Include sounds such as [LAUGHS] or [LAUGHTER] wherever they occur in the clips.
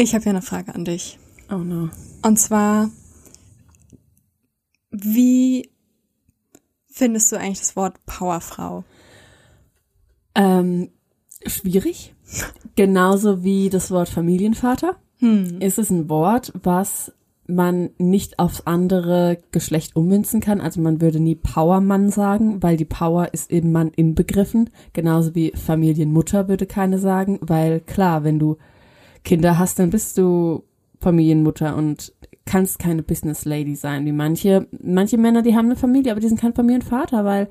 Ich habe ja eine Frage an dich. Oh no. Und zwar, wie findest du eigentlich das Wort Powerfrau? Ähm, schwierig. Genauso wie das Wort Familienvater. Hm. Ist es ein Wort, was man nicht aufs andere Geschlecht ummünzen kann. Also man würde nie Powermann sagen, weil die Power ist im Mann inbegriffen. Genauso wie Familienmutter würde keine sagen, weil klar, wenn du Kinder hast, dann bist du Familienmutter und kannst keine Business Lady sein, wie manche, manche Männer, die haben eine Familie, aber die sind kein Familienvater, weil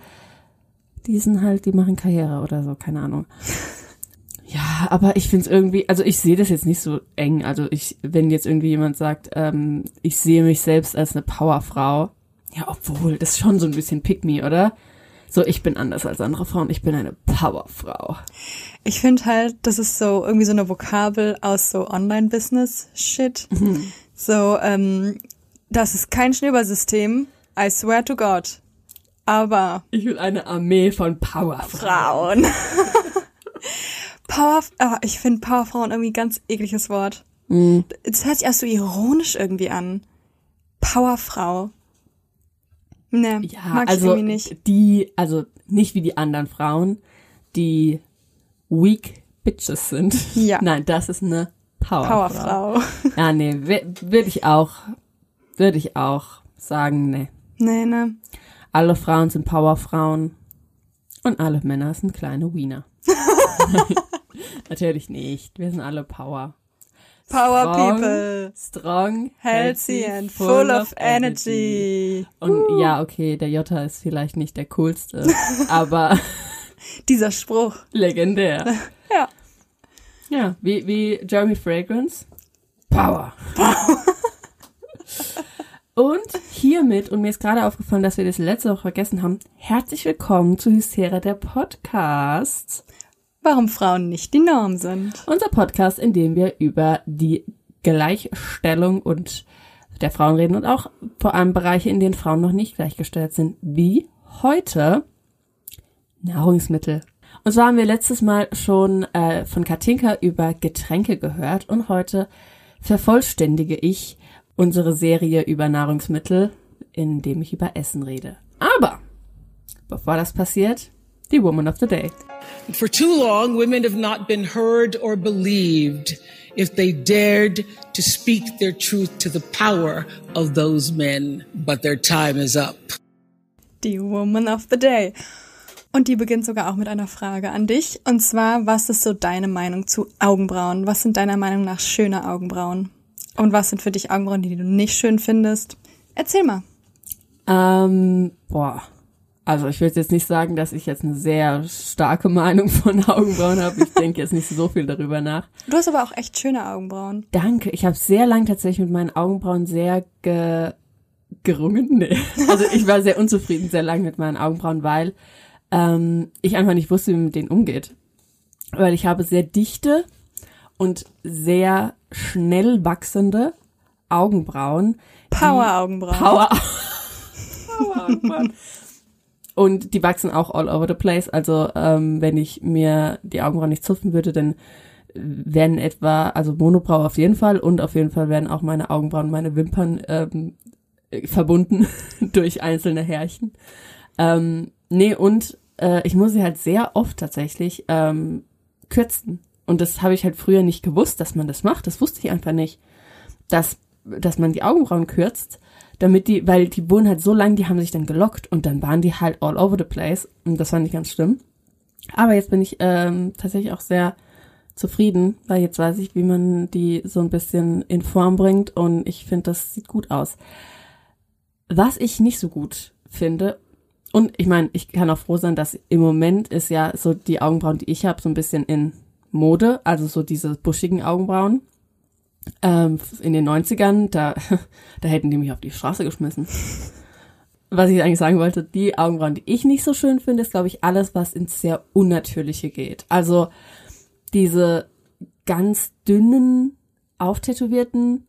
die sind halt, die machen Karriere oder so, keine Ahnung. [LAUGHS] Ja, aber ich find's irgendwie, also ich sehe das jetzt nicht so eng. Also ich, wenn jetzt irgendwie jemand sagt, ähm, ich sehe mich selbst als eine Powerfrau, ja, obwohl, das ist schon so ein bisschen pick me, oder? So, ich bin anders als andere Frauen, ich bin eine Powerfrau. Ich finde halt, das ist so irgendwie so eine Vokabel aus so Online-Business-Shit. So, ähm, das ist kein Schneeballsystem. I swear to God. Aber Ich will eine Armee von Powerfrauen. Frauen. [LAUGHS] Power, ah, ich finde Powerfrauen irgendwie ein ganz ekliges Wort. Mhm. Es hört sich erst so ironisch irgendwie an. Powerfrau. Ne, Ja, mag ich also irgendwie nicht. die, also nicht wie die anderen Frauen, die weak bitches sind. Ja. Nein, das ist eine Powerfrau. Powerfrau. Ja, nee, würde ich auch, würde ich auch sagen, nee. nee, ne. Alle Frauen sind Powerfrauen und alle Männer sind kleine Wiener. [LAUGHS] Natürlich nicht. Wir sind alle Power. Power Strong, people. Strong, Healthy and full of energy. Und ja, okay, der Jota ist vielleicht nicht der coolste, [LAUGHS] aber Dieser Spruch. legendär. [LAUGHS] Ja. Ja, wie, wie Jeremy Fragrance. Power. [LAUGHS] Und hiermit, und mir ist gerade aufgefallen, dass wir das letzte Woche vergessen haben, herzlich willkommen zu Hysteria, der Podcast. Warum Frauen nicht die Norm sind. Unser Podcast, in dem wir über die Gleichstellung und der Frauen reden und auch vor allem Bereiche, in denen Frauen noch nicht gleichgestellt sind, wie heute Nahrungsmittel. Und zwar haben wir letztes Mal schon äh, von Katinka über Getränke gehört und heute vervollständige ich unsere Serie über Nahrungsmittel, indem ich über Essen rede. Aber bevor das passiert, die Woman of the Day. For too long, women have not been heard or believed if they dared to speak their truth to the power of those men. But their time is up. Die Woman of the Day. Und die beginnt sogar auch mit einer Frage an dich. Und zwar, was ist so deine Meinung zu Augenbrauen? Was sind deiner Meinung nach schöne Augenbrauen? Und was sind für dich Augenbrauen, die du nicht schön findest? Erzähl mal. Ähm, boah. Also ich will jetzt nicht sagen, dass ich jetzt eine sehr starke Meinung von Augenbrauen habe. Ich denke jetzt nicht so viel darüber nach. Du hast aber auch echt schöne Augenbrauen. Danke. Ich habe sehr lang tatsächlich mit meinen Augenbrauen sehr ge gerungen. Nee. Also ich war sehr unzufrieden sehr lang mit meinen Augenbrauen, weil ähm, ich einfach nicht wusste, wie man mit denen umgeht. Weil ich habe sehr dichte und sehr schnell wachsende Augenbrauen. Power-Augenbrauen. Power. [LAUGHS] Power Und die wachsen auch all over the place. Also ähm, wenn ich mir die Augenbrauen nicht zupfen würde, dann werden etwa, also Monobrau auf jeden Fall und auf jeden Fall werden auch meine Augenbrauen meine Wimpern ähm, verbunden [LAUGHS] durch einzelne Härchen. Ähm, nee, und äh, ich muss sie halt sehr oft tatsächlich ähm, kürzen. Und das habe ich halt früher nicht gewusst, dass man das macht. Das wusste ich einfach nicht. Dass, dass man die Augenbrauen kürzt, damit die, weil die wurden halt so lang, die haben sich dann gelockt und dann waren die halt all over the place. Und das fand ich ganz schlimm. Aber jetzt bin ich ähm, tatsächlich auch sehr zufrieden, weil jetzt weiß ich, wie man die so ein bisschen in Form bringt und ich finde, das sieht gut aus. Was ich nicht so gut finde, und ich meine, ich kann auch froh sein, dass im Moment ist ja so die Augenbrauen, die ich habe, so ein bisschen in Mode, also so diese buschigen Augenbrauen. Ähm, in den 90ern, da, [LAUGHS] da hätten die mich auf die Straße geschmissen. Was ich eigentlich sagen wollte, die Augenbrauen, die ich nicht so schön finde, ist, glaube ich, alles, was ins sehr Unnatürliche geht. Also diese ganz dünnen, auftätowierten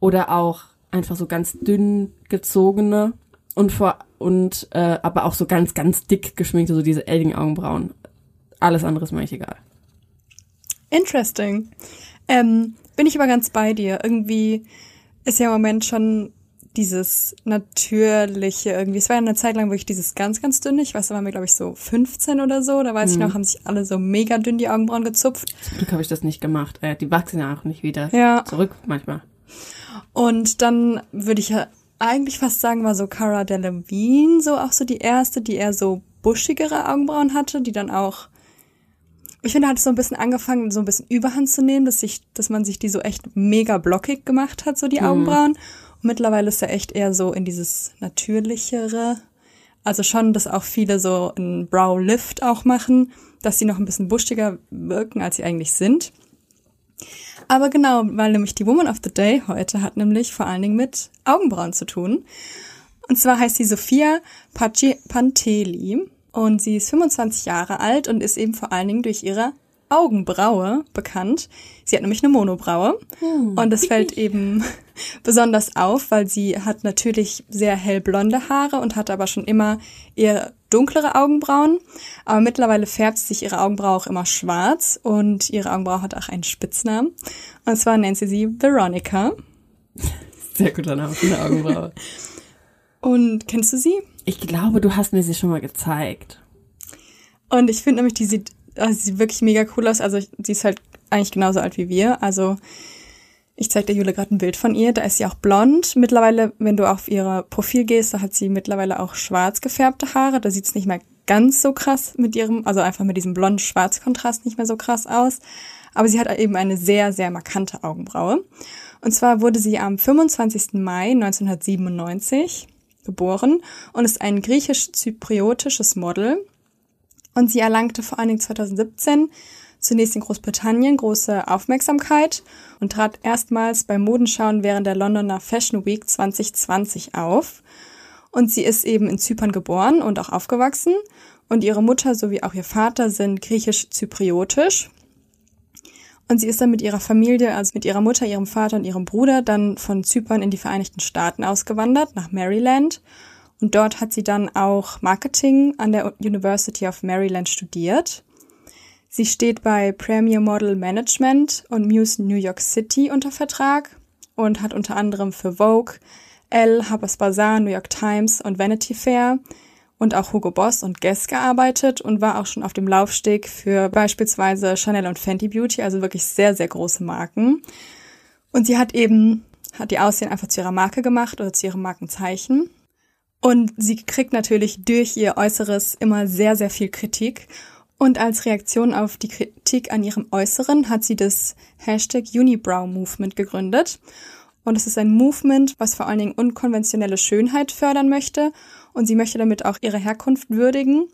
oder auch einfach so ganz dünn gezogene und vor und äh, aber auch so ganz, ganz dick geschminkte, so diese Elging-Augenbrauen. Alles andere ist mir eigentlich egal. Interesting. Ähm, bin ich aber ganz bei dir. Irgendwie ist ja im Moment schon dieses natürliche irgendwie. Es war ja eine Zeit lang wirklich dieses ganz, ganz dünne. Ich weiß, da waren wir, glaube ich, so 15 oder so. Da weiß mhm. ich noch, haben sich alle so mega dünn die Augenbrauen gezupft. Zum Glück habe ich das nicht gemacht. Äh, die wachsen ja auch nicht wieder ja. zurück manchmal. Und dann würde ich ja eigentlich fast sagen, war so Cara Delevingne so auch so die erste, die eher so buschigere Augenbrauen hatte, die dann auch ich finde, hat es so ein bisschen angefangen, so ein bisschen Überhand zu nehmen, dass sich, dass man sich die so echt mega blockig gemacht hat, so die mhm. Augenbrauen. Und mittlerweile ist er echt eher so in dieses natürlichere. Also schon, dass auch viele so einen Brow Lift auch machen, dass sie noch ein bisschen buschiger wirken, als sie eigentlich sind. Aber genau, weil nämlich die Woman of the Day heute hat nämlich vor allen Dingen mit Augenbrauen zu tun. Und zwar heißt sie Sophia Paci Panteli und sie ist 25 Jahre alt und ist eben vor allen Dingen durch ihre Augenbraue bekannt. Sie hat nämlich eine Monobraue hm. und das fällt eben [LAUGHS] besonders auf, weil sie hat natürlich sehr hellblonde Haare und hat aber schon immer eher dunklere Augenbrauen. Aber mittlerweile färbt sich ihre Augenbraue auch immer schwarz und ihre Augenbraue hat auch einen Spitznamen. Und zwar nennt sie sie Veronica. Sehr guter Name für eine Augenbraue. [LAUGHS] und kennst du sie? Ich glaube, du hast mir sie schon mal gezeigt. Und ich finde nämlich, die sieht, also sie sieht wirklich mega cool aus. Also sie ist halt eigentlich genauso alt wie wir. Also ich zeige der Jule gerade ein Bild von ihr. Da ist sie auch blond. Mittlerweile, wenn du auf ihr Profil gehst, da hat sie mittlerweile auch schwarz gefärbte Haare. Da sieht es nicht mehr ganz so krass mit ihrem, also einfach mit diesem blond-schwarz-Kontrast nicht mehr so krass aus. Aber sie hat eben eine sehr, sehr markante Augenbraue. Und zwar wurde sie am 25. Mai 1997 geboren und ist ein griechisch-zypriotisches Model. Und sie erlangte vor allen Dingen 2017 zunächst in Großbritannien große Aufmerksamkeit und trat erstmals bei Modenschauen während der Londoner Fashion Week 2020 auf. Und sie ist eben in Zypern geboren und auch aufgewachsen. Und ihre Mutter sowie auch ihr Vater sind griechisch-zypriotisch. Und sie ist dann mit ihrer Familie, also mit ihrer Mutter, ihrem Vater und ihrem Bruder, dann von Zypern in die Vereinigten Staaten ausgewandert, nach Maryland. Und dort hat sie dann auch Marketing an der University of Maryland studiert. Sie steht bei Premier Model Management und Muse New York City unter Vertrag und hat unter anderem für Vogue, Elle, Harper's Bazaar, New York Times und Vanity Fair und auch Hugo Boss und Guess gearbeitet und war auch schon auf dem Laufsteg für beispielsweise Chanel und Fenty Beauty, also wirklich sehr, sehr große Marken. Und sie hat eben, hat die Aussehen einfach zu ihrer Marke gemacht oder zu ihrem Markenzeichen. Und sie kriegt natürlich durch ihr Äußeres immer sehr, sehr viel Kritik. Und als Reaktion auf die Kritik an ihrem Äußeren hat sie das Hashtag Unibrow Movement gegründet. Und es ist ein Movement, was vor allen Dingen unkonventionelle Schönheit fördern möchte und sie möchte damit auch ihre Herkunft würdigen.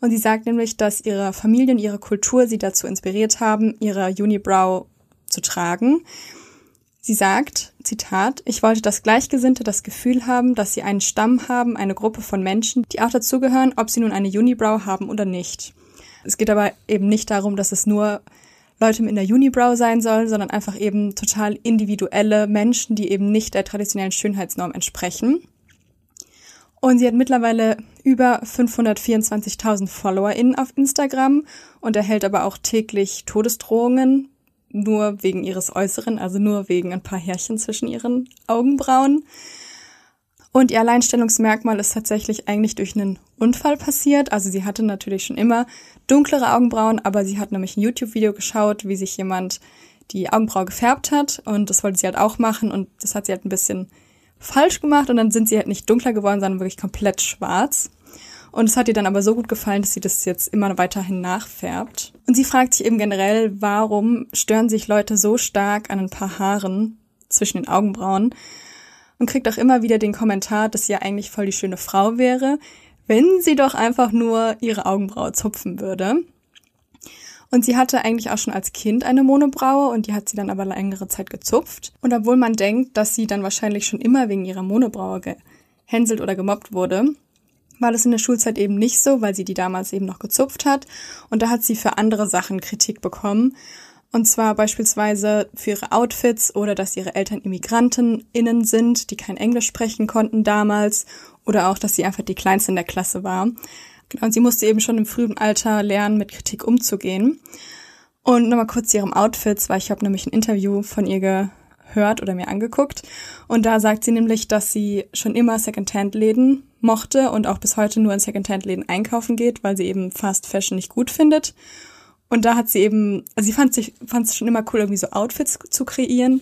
Und sie sagt nämlich, dass ihre Familie und ihre Kultur sie dazu inspiriert haben, ihre Unibrow zu tragen. Sie sagt, Zitat, ich wollte, dass Gleichgesinnte das Gefühl haben, dass sie einen Stamm haben, eine Gruppe von Menschen, die auch dazugehören, ob sie nun eine Unibrow haben oder nicht. Es geht aber eben nicht darum, dass es nur Leute mit einer Unibrow sein sollen, sondern einfach eben total individuelle Menschen, die eben nicht der traditionellen Schönheitsnorm entsprechen. Und sie hat mittlerweile über 524.000 FollowerInnen auf Instagram und erhält aber auch täglich Todesdrohungen, nur wegen ihres Äußeren, also nur wegen ein paar Härchen zwischen ihren Augenbrauen. Und ihr Alleinstellungsmerkmal ist tatsächlich eigentlich durch einen Unfall passiert. Also sie hatte natürlich schon immer dunklere Augenbrauen, aber sie hat nämlich ein YouTube-Video geschaut, wie sich jemand die Augenbraue gefärbt hat und das wollte sie halt auch machen und das hat sie halt ein bisschen falsch gemacht und dann sind sie halt nicht dunkler geworden, sondern wirklich komplett schwarz. Und es hat ihr dann aber so gut gefallen, dass sie das jetzt immer weiterhin nachfärbt. Und sie fragt sich eben generell, warum stören sich Leute so stark an ein paar Haaren zwischen den Augenbrauen und kriegt auch immer wieder den Kommentar, dass sie ja eigentlich voll die schöne Frau wäre, wenn sie doch einfach nur ihre Augenbraue zupfen würde. Und sie hatte eigentlich auch schon als Kind eine Monobraue und die hat sie dann aber längere Zeit gezupft. Und obwohl man denkt, dass sie dann wahrscheinlich schon immer wegen ihrer Monobraue gehänselt oder gemobbt wurde, war das in der Schulzeit eben nicht so, weil sie die damals eben noch gezupft hat. Und da hat sie für andere Sachen Kritik bekommen. Und zwar beispielsweise für ihre Outfits oder dass ihre Eltern ImmigrantInnen sind, die kein Englisch sprechen konnten damals. Oder auch, dass sie einfach die Kleinste in der Klasse war. Genau, und sie musste eben schon im frühen Alter lernen, mit Kritik umzugehen. Und nochmal kurz zu ihrem Outfits, weil ich habe nämlich ein Interview von ihr gehört oder mir angeguckt. Und da sagt sie nämlich, dass sie schon immer Secondhand-Läden mochte und auch bis heute nur in Secondhand-Läden einkaufen geht, weil sie eben Fast Fashion nicht gut findet. Und da hat sie eben, also sie fand sich, fand es schon immer cool, irgendwie so Outfits zu kreieren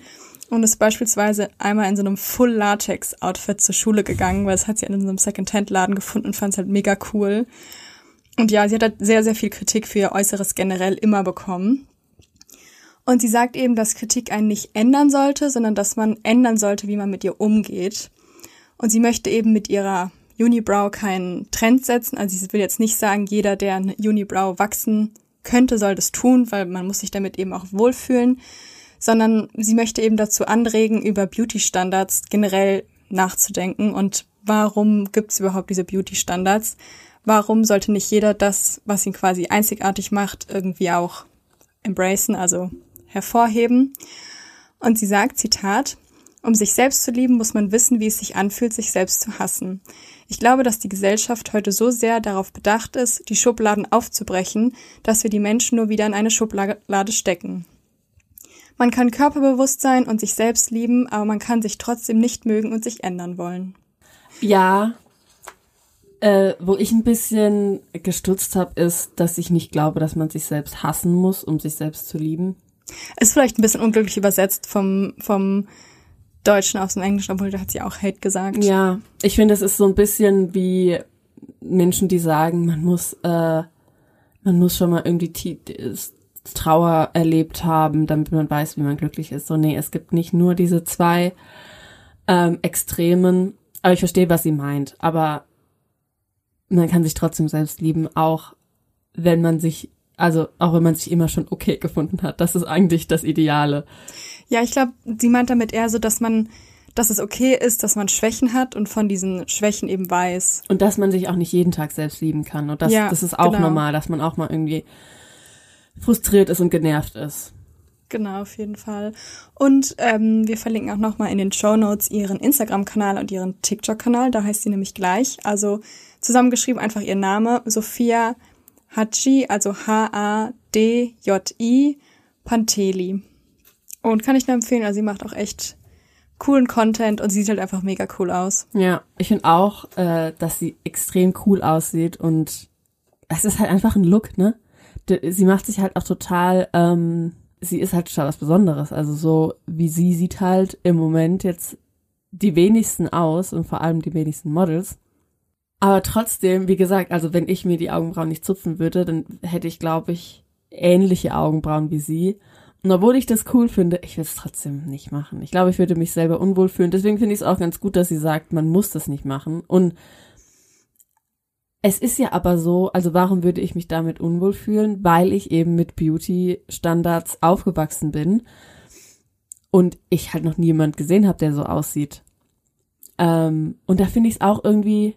und ist beispielsweise einmal in so einem Full-Latex-Outfit zur Schule gegangen, weil das hat sie in so einem Second-Hand-Laden gefunden und fand es halt mega cool. Und ja, sie hat halt sehr, sehr viel Kritik für ihr Äußeres generell immer bekommen. Und sie sagt eben, dass Kritik einen nicht ändern sollte, sondern dass man ändern sollte, wie man mit ihr umgeht. Und sie möchte eben mit ihrer Unibrow keinen Trend setzen. Also sie will jetzt nicht sagen, jeder, der eine Unibrow wachsen könnte, soll das tun, weil man muss sich damit eben auch wohlfühlen, sondern sie möchte eben dazu anregen, über Beauty-Standards generell nachzudenken und warum gibt es überhaupt diese Beauty-Standards? Warum sollte nicht jeder das, was ihn quasi einzigartig macht, irgendwie auch embracen, also hervorheben? Und sie sagt, Zitat, um sich selbst zu lieben, muss man wissen, wie es sich anfühlt, sich selbst zu hassen. Ich glaube, dass die Gesellschaft heute so sehr darauf bedacht ist, die Schubladen aufzubrechen, dass wir die Menschen nur wieder in eine Schublade stecken. Man kann körperbewusst sein und sich selbst lieben, aber man kann sich trotzdem nicht mögen und sich ändern wollen. Ja, äh, wo ich ein bisschen gestutzt habe, ist, dass ich nicht glaube, dass man sich selbst hassen muss, um sich selbst zu lieben. Ist vielleicht ein bisschen unglücklich übersetzt vom, vom Deutschen aus dem Englischen, obwohl da hat sie auch Hate gesagt. Ja, ich finde, es ist so ein bisschen wie Menschen, die sagen, man muss, äh, man muss schon mal irgendwie Trauer erlebt haben, damit man weiß, wie man glücklich ist. So, nee, es gibt nicht nur diese zwei ähm, Extremen, aber ich verstehe, was sie meint. Aber man kann sich trotzdem selbst lieben, auch wenn man sich, also auch wenn man sich immer schon okay gefunden hat. Das ist eigentlich das Ideale. Ja, ich glaube, sie meint damit eher so, dass man, dass es okay ist, dass man Schwächen hat und von diesen Schwächen eben weiß. Und dass man sich auch nicht jeden Tag selbst lieben kann. Und das, ja, das ist auch genau. normal, dass man auch mal irgendwie frustriert ist und genervt ist. Genau, auf jeden Fall. Und ähm, wir verlinken auch nochmal in den Show Notes ihren Instagram-Kanal und ihren TikTok-Kanal. Da heißt sie nämlich gleich. Also zusammengeschrieben einfach ihr Name, Sophia Haji, also H-A-D-J-I Panteli. Und kann ich nur empfehlen, also sie macht auch echt coolen Content und sie sieht halt einfach mega cool aus. Ja, ich finde auch, äh, dass sie extrem cool aussieht und es ist halt einfach ein Look, ne? sie macht sich halt auch total, ähm, sie ist halt total was Besonderes. Also so wie sie sieht halt im Moment jetzt die wenigsten aus und vor allem die wenigsten Models. Aber trotzdem, wie gesagt, also wenn ich mir die Augenbrauen nicht zupfen würde, dann hätte ich, glaube ich, ähnliche Augenbrauen wie sie. Und obwohl ich das cool finde, ich will es trotzdem nicht machen. Ich glaube, ich würde mich selber unwohl fühlen. Deswegen finde ich es auch ganz gut, dass sie sagt, man muss das nicht machen. Und es ist ja aber so, also warum würde ich mich damit unwohl fühlen? Weil ich eben mit Beauty-Standards aufgewachsen bin und ich halt noch niemand gesehen habe, der so aussieht. Ähm, und da finde ich es auch irgendwie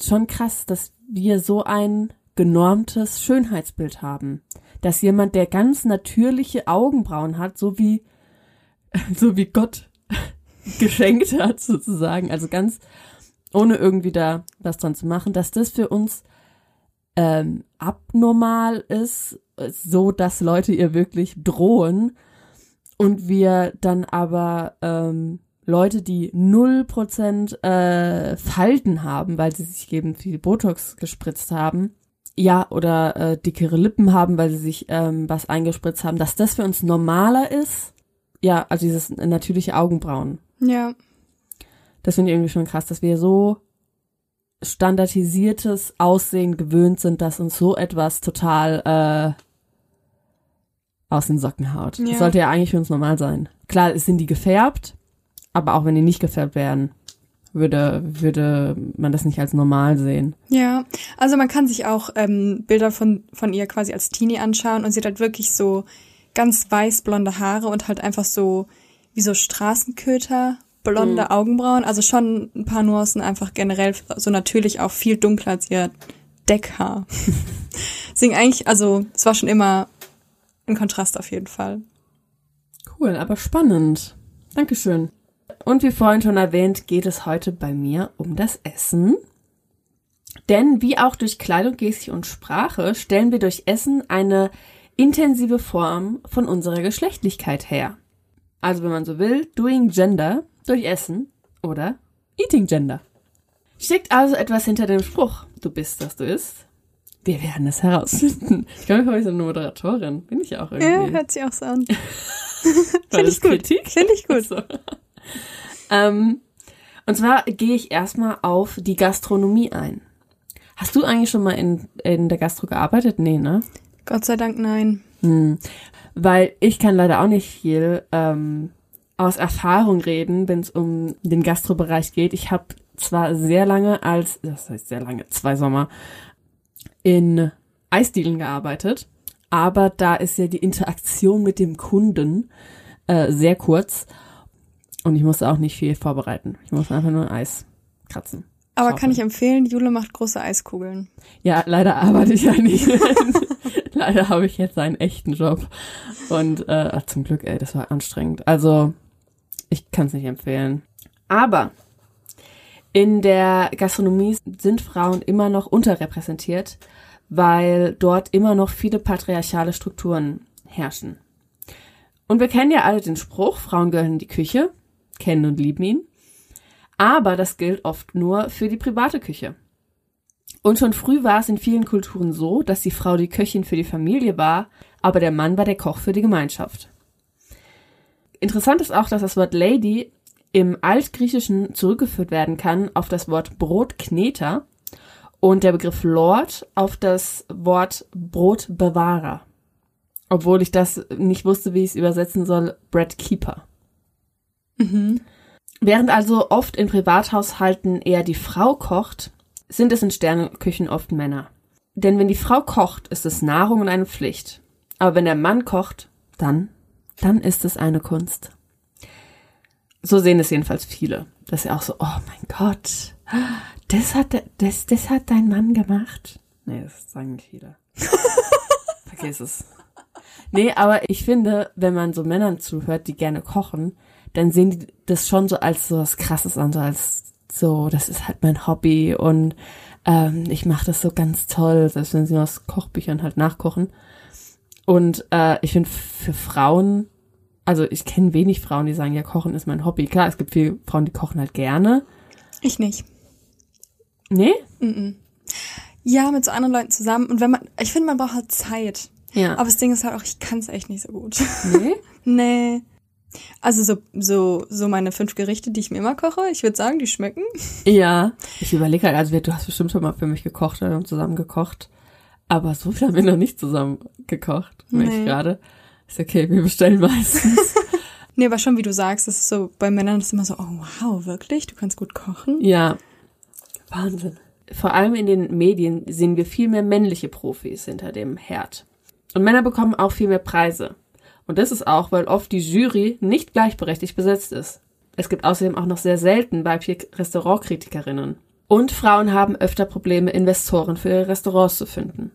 schon krass, dass wir so ein genormtes Schönheitsbild haben. Dass jemand, der ganz natürliche Augenbrauen hat, so wie, [LAUGHS] so wie Gott [LAUGHS] geschenkt hat, sozusagen, also ganz ohne irgendwie da was dran zu machen, dass das für uns ähm, abnormal ist, so dass Leute ihr wirklich drohen und wir dann aber ähm, Leute, die null Prozent äh, Falten haben, weil sie sich eben viel Botox gespritzt haben, ja, oder äh, dickere Lippen haben, weil sie sich ähm, was eingespritzt haben, dass das für uns normaler ist. Ja, also dieses natürliche Augenbrauen. Ja. Das finde ich irgendwie schon krass, dass wir so standardisiertes Aussehen gewöhnt sind, dass uns so etwas total äh, aus den Socken haut. Ja. Das sollte ja eigentlich für uns normal sein. Klar, es sind die gefärbt, aber auch wenn die nicht gefärbt werden, würde, würde man das nicht als normal sehen. Ja, also man kann sich auch ähm, Bilder von, von ihr quasi als Teenie anschauen und sie hat halt wirklich so ganz weiß-blonde Haare und halt einfach so wie so Straßenköter, blonde Mhm. Augenbrauen. Also schon ein paar Nuancen einfach generell so natürlich auch viel dunkler als ihr Deckhaar. [LAUGHS] Deswegen eigentlich, also es war schon immer ein Kontrast auf jeden Fall. Cool, aber spannend. Dankeschön. Und wie vorhin schon erwähnt, geht es heute bei mir um das Essen. Denn wie auch durch Kleidung, Gestik und Sprache stellen wir durch Essen eine intensive Form von unserer Geschlechtlichkeit her. Also wenn man so will, doing gender durch Essen oder eating gender. Steckt also etwas hinter dem Spruch, du bist, was du isst? Wir werden es herausfinden. Ich glaube, ich bin so eine Moderatorin. Bin ich ja auch irgendwie. Ja, hört sich auch so an. [LAUGHS] Finde ich gut. Finde ich gut. So. Ähm, und zwar gehe ich erstmal auf die Gastronomie ein. Hast du eigentlich schon mal in, in der Gastro gearbeitet? Nee, ne? Gott sei Dank nein. Hm. Weil ich kann leider auch nicht viel ähm, aus Erfahrung reden, wenn es um den Gastrobereich geht. Ich habe zwar sehr lange als, das heißt sehr lange, zwei Sommer, in Eisdielen gearbeitet, aber da ist ja die Interaktion mit dem Kunden äh, sehr kurz und ich musste auch nicht viel vorbereiten. Ich musste einfach nur Eis kratzen. Aber Schaufeln. kann ich empfehlen, Jule macht große Eiskugeln. Ja, leider arbeite ich ja nicht. [LAUGHS] leider habe ich jetzt einen echten Job. Und äh, zum Glück, ey, das war anstrengend. Also, ich kann es nicht empfehlen. Aber in der Gastronomie sind Frauen immer noch unterrepräsentiert, weil dort immer noch viele patriarchale Strukturen herrschen. Und wir kennen ja alle den Spruch, Frauen gehören in die Küche, kennen und lieben ihn. Aber das gilt oft nur für die private Küche. Und schon früh war es in vielen Kulturen so, dass die Frau die Köchin für die Familie war, aber der Mann war der Koch für die Gemeinschaft. Interessant ist auch, dass das Wort Lady im Altgriechischen zurückgeführt werden kann auf das Wort Brotkneter und der Begriff Lord auf das Wort Brotbewahrer. Obwohl ich das nicht wusste, wie ich es übersetzen soll, Breadkeeper. Während also oft in Privathaushalten eher die Frau kocht, sind es in Sterneküchen oft Männer. Denn wenn die Frau kocht, ist es Nahrung und eine Pflicht. Aber wenn der Mann kocht, dann, dann ist es eine Kunst. So sehen es jedenfalls viele. Dass sie auch so, oh mein Gott, das hat, das, das hat dein Mann gemacht. Nee, das sagen nicht viele. [LAUGHS] Vergiss es. Nee, aber ich finde, wenn man so Männern zuhört, die gerne kochen, dann sehen die das schon so als so was Krasses an, so als so, das ist halt mein Hobby und ähm, ich mache das so ganz toll, selbst wenn sie aus Kochbüchern halt nachkochen. Und äh, ich finde für Frauen, also ich kenne wenig Frauen, die sagen, ja, Kochen ist mein Hobby. Klar, es gibt viele Frauen, die kochen halt gerne. Ich nicht. Nee? Ja, mit so anderen Leuten zusammen. Und wenn man, ich finde, man braucht halt Zeit. Ja. Aber das Ding ist halt auch, ich kann es echt nicht so gut. nee? [LAUGHS] nee. Also so, so, so meine fünf Gerichte, die ich mir immer koche, ich würde sagen, die schmecken. Ja, ich überlege halt, also du hast bestimmt schon mal für mich gekocht, wir haben zusammen gekocht. Aber so viel haben wir noch nicht zusammen gekocht, merke ich Nee. gerade. Ist okay, wir bestellen meistens. [LAUGHS] Nee, aber schon wie du sagst, das ist so, bei Männern ist immer so, oh wow, wirklich? Du kannst gut kochen? ja. Wahnsinn. Vor allem in den Medien sehen wir viel mehr männliche Profis hinter dem Herd. Und Männer bekommen auch viel mehr Preise. Und das ist auch, weil oft die Jury nicht gleichberechtigt besetzt ist. Es gibt außerdem auch noch sehr selten weibliche Restaurantkritikerinnen. Und Frauen haben öfter Probleme, Investoren für ihre Restaurants zu finden.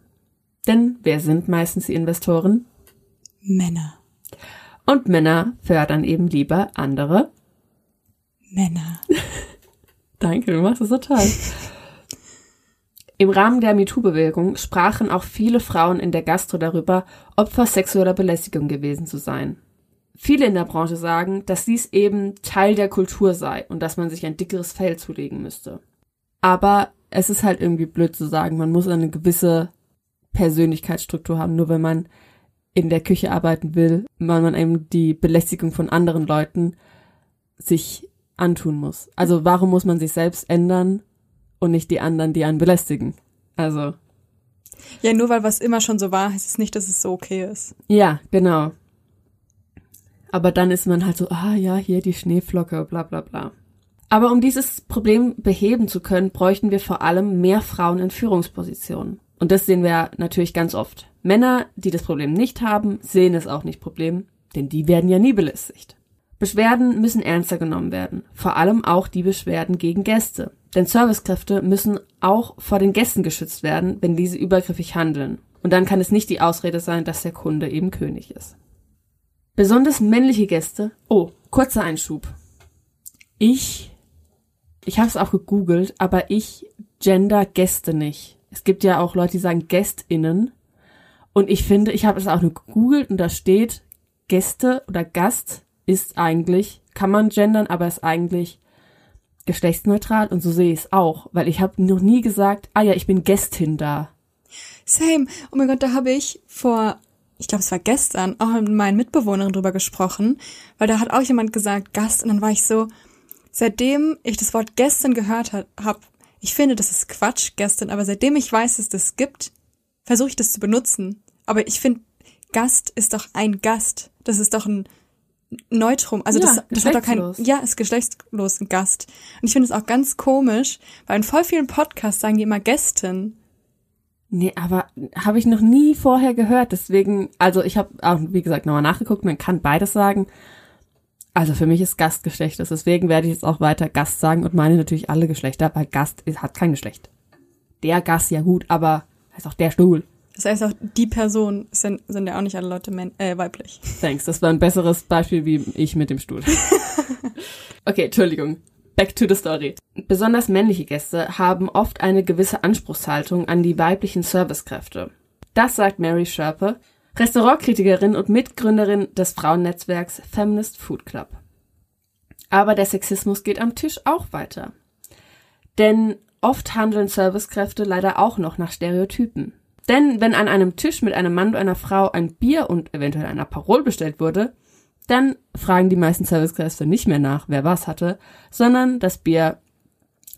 Denn wer sind meistens die Investoren? Männer. Und Männer fördern eben lieber andere. Männer. [LAUGHS] Danke, du machst es so toll. [LAUGHS] Im Rahmen der MeToo-Bewegung sprachen auch viele Frauen in der Gastro darüber, Opfer sexueller Belästigung gewesen zu sein. Viele in der Branche sagen, dass dies eben Teil der Kultur sei und dass man sich ein dickeres Fell zulegen müsste. Aber es ist halt irgendwie blöd zu sagen, man muss eine gewisse Persönlichkeitsstruktur haben, nur wenn man in der Küche arbeiten will, weil man eben die Belästigung von anderen Leuten sich antun muss. Also warum muss man sich selbst ändern und nicht die anderen, die einen belästigen? Also, Ja, nur weil was immer schon so war, heißt es nicht, dass es so okay ist. ja, genau. Aber dann ist man halt so, ah ja, hier die Schneeflocke, bla bla bla. Aber um dieses Problem beheben zu können, bräuchten wir vor allem mehr Frauen in Führungspositionen. Und das sehen wir natürlich ganz oft. Männer, die das Problem nicht haben, sehen es auch nicht Problem, denn die werden ja nie belästigt. Beschwerden müssen ernster genommen werden, vor allem auch die Beschwerden gegen Gäste. Denn Servicekräfte müssen auch vor den Gästen geschützt werden, wenn diese übergriffig handeln. Und dann kann es nicht die Ausrede sein, dass der Kunde eben König ist. Besonders männliche Gäste. Oh, kurzer Einschub. Ich, ich habe es auch gegoogelt, aber ich gender Gäste nicht. Es gibt ja auch Leute, die sagen Gästinnen. Und ich finde, ich habe es auch nur gegoogelt und da steht, Gäste oder Gast ist eigentlich, kann man gendern, aber ist eigentlich geschlechtsneutral und so sehe ich es auch, weil ich habe noch nie gesagt, ah ja, ich bin Gästin da. Same. Oh mein Gott, da habe ich vor, ich glaube, es war gestern, auch mit meinen Mitbewohnern drüber gesprochen, weil da hat auch jemand gesagt Gast und dann war ich so, seitdem ich das Wort gestern gehört habe, ich finde, das ist Quatsch gestern, aber seitdem ich weiß, dass das gibt, versuche ich das zu benutzen. Aber ich finde, Gast ist doch ein Gast. Das ist doch ein Neutrum. Also Ja, das, das hat doch kein, ja, ist geschlechtslos ein Gast. Und ich finde es auch ganz komisch, weil in voll vielen Podcasts sagen die immer Gästin. Nee, aber habe ich noch nie vorher gehört. Deswegen, also ich habe auch, wie gesagt, nochmal nachgeguckt. Man kann beides sagen. Also für mich ist Gast Geschlechtes. Deswegen werde ich jetzt auch weiter Gast sagen und meine natürlich alle Geschlechter, weil Gast ist, hat kein Geschlecht. Der Gast, ja gut, aber heißt auch der Stuhl. Das heißt auch, die Person sind, sind ja auch nicht alle Leute männ äh, weiblich. Thanks, das war ein besseres Beispiel wie ich mit dem Stuhl. [LAUGHS] okay, Entschuldigung. Back to the story. Besonders männliche Gäste haben oft eine gewisse Anspruchshaltung an die weiblichen Servicekräfte. Das sagt Mary Sherper, Restaurantkritikerin und Mitgründerin des Frauennetzwerks Feminist Food Club. Aber der Sexismus geht am Tisch auch weiter. Denn oft handeln Servicekräfte leider auch noch nach Stereotypen. Denn wenn an einem Tisch mit einem Mann und einer Frau ein Bier und eventuell ein Aperol bestellt wurde, dann fragen die meisten Servicekräfte nicht mehr nach, wer was hatte, sondern das Bier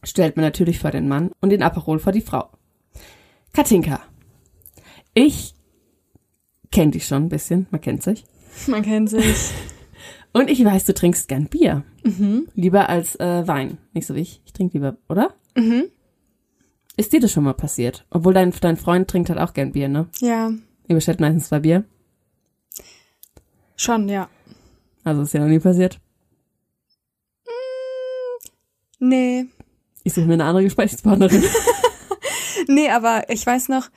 stellt man natürlich vor den Mann und den Aperol vor die Frau. Katinka, ich kenne dich schon ein bisschen, man kennt sich. Man kennt sich. [LAUGHS] Und ich weiß, du trinkst gern Bier. Lieber als äh, Wein. Nicht so wie ich. Ich trinke lieber, oder? Mhm. Ist dir das schon mal passiert? Obwohl dein, dein Freund trinkt halt auch gern Bier, ne? Ja, Ihr bestellt meistens zwei Bier. schon, ja. Also ist ja noch nie passiert. Nee. Ich suche mir eine andere Gesprächspartnerin. [LAUGHS] [LAUGHS] Nee, aber ich weiß noch,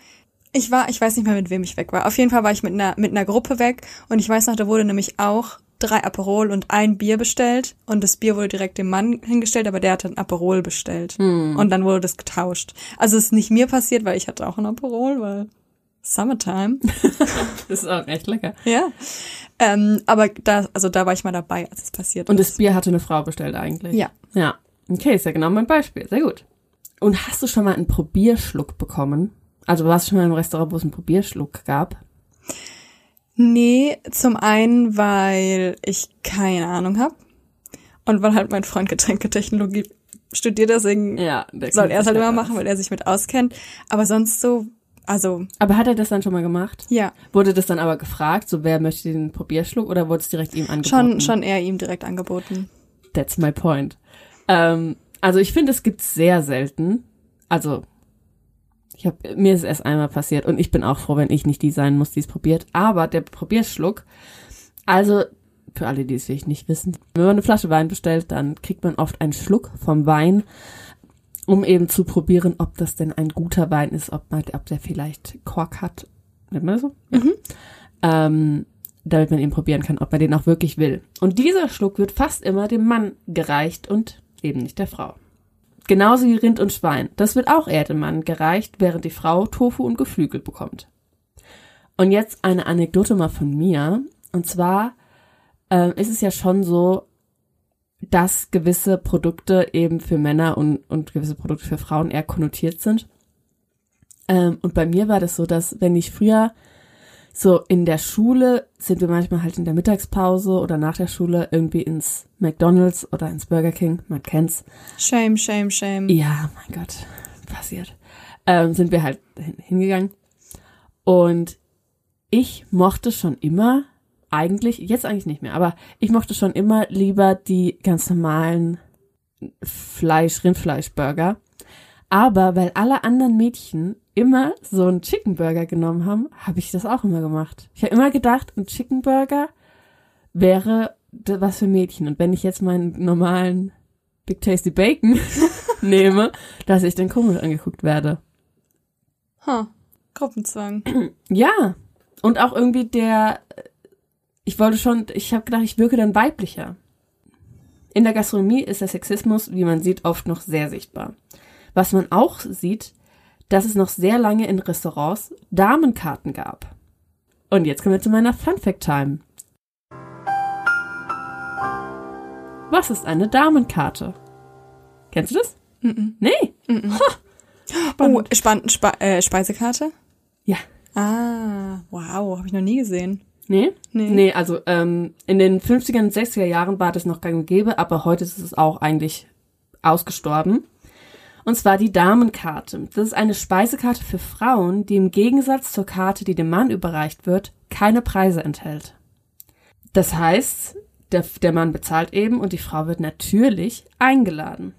ich war, ich weiß nicht mehr, mit wem ich weg war. Auf jeden Fall war ich mit einer, mit einer Gruppe weg und ich weiß noch, da wurde nämlich auch drei Aperol und ein Bier bestellt und das Bier wurde direkt dem Mann hingestellt, aber der hatte ein Aperol bestellt und dann wurde das getauscht. Also es ist nicht mir passiert, weil ich hatte auch ein Aperol, weil Summertime. [LAUGHS] das ist auch echt lecker. ja. Ähm, aber da, also da war ich mal dabei, als es passiert Und ist. das Bier hatte eine Frau bestellt eigentlich. Ja. Ja. Okay, ist ja genau mein Beispiel. Sehr gut. Und hast du schon mal einen Probierschluck bekommen? Also warst du schon mal im Restaurant, wo es einen Probierschluck gab? Nee, zum einen, weil ich keine Ahnung habe und weil halt mein Freund Getränketechnologie studiert, deswegen Ja, soll er es halt halt immer aus. machen, weil er sich mit auskennt. Aber sonst so, also Aber hat er das dann schon mal gemacht? ja, Wurde das dann aber gefragt, so wer möchte den Probierschluck oder wurde es direkt ihm angeboten? schon schon eher ihm direkt angeboten. That's my point. Ähm, also ich finde, es gibt sehr selten. Also ich hab, mir ist erst einmal passiert und ich bin auch froh, wenn ich nicht die sein muss, die es probiert. Aber der Probierschluck, also für alle, die es vielleicht nicht wissen, wenn man eine Flasche Wein bestellt, dann kriegt man oft einen Schluck vom Wein, um eben zu probieren, ob das denn ein guter Wein ist, ob, man, ob der vielleicht Kork hat. Nennt man das so? Ja. Ähm, damit man eben probieren kann, ob man den auch wirklich will. Und dieser Schluck wird fast immer dem Mann gereicht und eben nicht der Frau. Genauso wie Rind und Schwein. Das wird auch eher dem Mann gereicht, während die Frau Tofu und Geflügel bekommt. Und jetzt eine Anekdote mal von mir. Und zwar ähm, ist es ja schon so, dass gewisse Produkte eben für Männer und, und gewisse Produkte für Frauen eher konnotiert sind. Ähm, und bei mir war das so, dass wenn ich früher so in der Schule sind wir manchmal halt in der Mittagspause oder nach der Schule irgendwie ins McDonald's oder ins Burger King, man kennt's. Shame, shame, shame. Ja, mein Gott, passiert. Ähm, sind wir halt hin, hingegangen. Und ich mochte schon immer, eigentlich, jetzt eigentlich nicht mehr, aber ich mochte schon immer lieber die ganz normalen Fleisch, Rindfleischburger. Aber weil alle anderen Mädchen immer so einen Chicken Burger genommen haben, habe ich das auch immer gemacht. Ich habe immer gedacht, ein Chicken Burger wäre was für Mädchen. Und wenn ich jetzt meinen normalen Big Tasty Bacon [LAUGHS] nehme, dass ich dann komisch angeguckt werde. Huh. Gruppenzwang. Ja. Und auch irgendwie der, ich wollte schon, ich habe gedacht, ich wirke dann weiblicher. In der Gastronomie ist der Sexismus, wie man sieht, oft noch sehr sichtbar. Was man auch sieht, dass es noch sehr lange in Restaurants Damenkarten gab. Und jetzt kommen wir zu meiner Fun Fact Time. Was ist eine Damenkarte? Kennst du das? Nee. Oh, spannend. Spe äh, Speisekarte? Ja. Ah, wow, habe ich noch nie gesehen. Nee? Nee. Nee, also ähm, in den 50er und 60er Jahren war das noch gang und gäbe, aber heute ist es auch eigentlich ausgestorben. Und zwar die Damenkarte. Das ist eine Speisekarte für Frauen, die im Gegensatz zur Karte, die dem Mann überreicht wird, keine Preise enthält. Das heißt, der, der Mann bezahlt eben und die Frau wird natürlich eingeladen.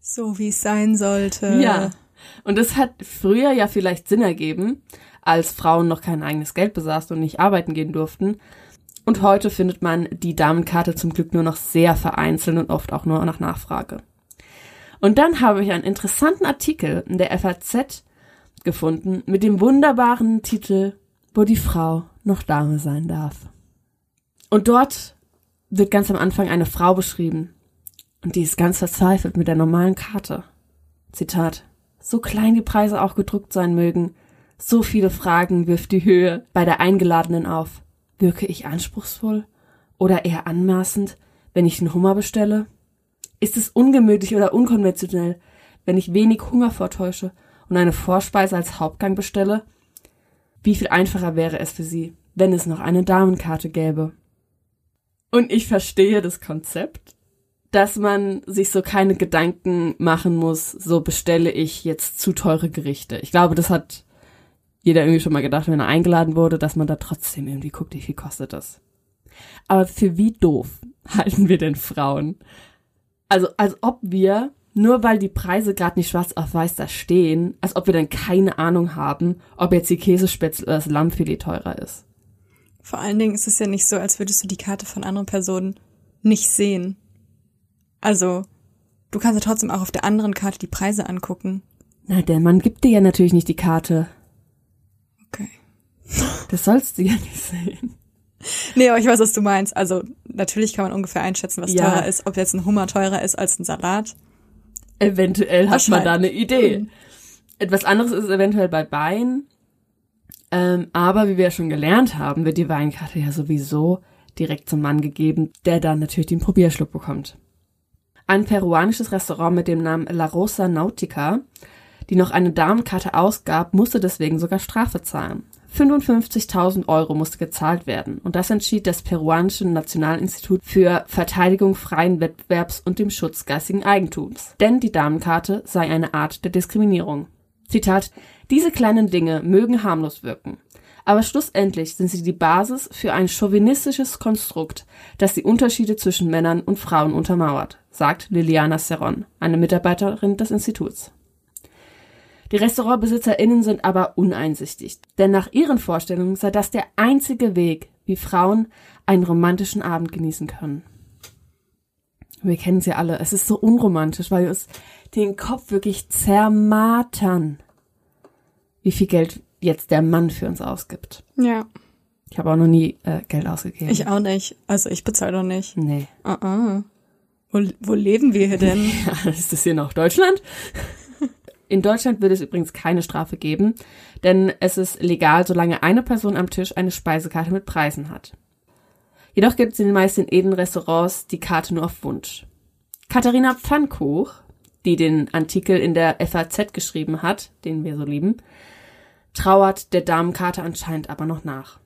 So wie es sein sollte. Ja. Und das hat früher ja vielleicht Sinn ergeben, als Frauen noch kein eigenes Geld besaßen und nicht arbeiten gehen durften. Und heute findet man die Damenkarte zum Glück nur noch sehr vereinzelt und oft auch nur nach Nachfrage. Und dann habe ich einen interessanten Artikel in der FAZ gefunden mit dem wunderbaren Titel, wo die Frau noch Dame sein darf. Und dort wird ganz am Anfang eine Frau beschrieben. Und die ist ganz verzweifelt mit der normalen Karte. Zitat. So klein die Preise auch gedruckt sein mögen, so viele Fragen wirft die Höhe bei der Eingeladenen auf. Wirke ich anspruchsvoll oder eher anmaßend, wenn ich den Hummer bestelle? Ist es ungemütlich oder unkonventionell, wenn ich wenig Hunger vortäusche und eine Vorspeise als Hauptgang bestelle? Wie viel einfacher wäre es für sie, wenn es noch eine Damenkarte gäbe? Und ich verstehe das Konzept, dass man sich so keine Gedanken machen muss, so bestelle ich jetzt zu teure Gerichte. Ich glaube, das hat jeder irgendwie schon mal gedacht, wenn er eingeladen wurde, dass man da trotzdem irgendwie guckt, wie viel kostet das. Aber für wie doof [LAUGHS] halten wir denn Frauen? Also, als ob wir, nur weil die Preise gerade nicht schwarz auf weiß da stehen, als ob wir dann keine Ahnung haben, ob jetzt die Käsespätzle oder das Lammfilet teurer ist. Vor allen Dingen ist es ja nicht so, als würdest du die Karte von anderen Personen nicht sehen. Also, du kannst ja trotzdem auch auf der anderen Karte die Preise angucken. Na, der Mann gibt dir ja natürlich nicht die Karte. Okay. Das sollst du ja nicht sehen. [LAUGHS] Nee, aber ich weiß, was du meinst. Also, natürlich kann man ungefähr einschätzen, was Ja. teurer ist. Ob jetzt ein Hummer teurer ist als ein Salat. Eventuell hat man da eine. Idee. Mhm. Etwas anderes ist eventuell bei Wein. Ähm, aber wie wir ja schon gelernt haben, wird die Weinkarte ja sowieso direkt zum Mann gegeben, der dann natürlich den Probierschluck bekommt. Ein peruanisches Restaurant mit dem Namen La Rosa Nautica, die noch eine Damenkarte ausgab, musste deswegen sogar Strafe zahlen. 55.000 Euro musste gezahlt werden. Und das entschied das peruanische Nationalinstitut für Verteidigung freien Wettbewerbs und dem Schutz geistigen Eigentums. Denn die Damenkarte sei eine Art der Diskriminierung. Zitat, diese kleinen Dinge mögen harmlos wirken. Aber schlussendlich sind sie die Basis für ein chauvinistisches Konstrukt, das die Unterschiede zwischen Männern und Frauen untermauert, sagt Liliana Serron, eine Mitarbeiterin des Instituts. Die RestaurantbesitzerInnen sind aber uneinsichtig, denn nach ihren Vorstellungen sei das der einzige Weg, wie Frauen einen romantischen Abend genießen können. Wir kennen ja alle, es ist so unromantisch, weil wir uns den Kopf wirklich zermartern, wie viel Geld jetzt der Mann für uns ausgibt. Ja. Ich habe auch noch nie äh, Geld ausgegeben. Ich auch nicht. Also, ich bezahle doch nicht. Nee. Uh -uh. Wo, wo leben wir hier denn? [LAUGHS] Ja, ist das hier noch Deutschland? [LAUGHS] In Deutschland wird es übrigens keine Strafe geben, denn es ist legal, solange eine Person am Tisch eine Speisekarte mit Preisen hat. Jedoch gibt es in den meisten Eden-Restaurants die Karte nur auf Wunsch. Katharina Pfannkuch, die den Artikel in der FAZ geschrieben hat, den wir so lieben, trauert der Damenkarte anscheinend aber noch nach.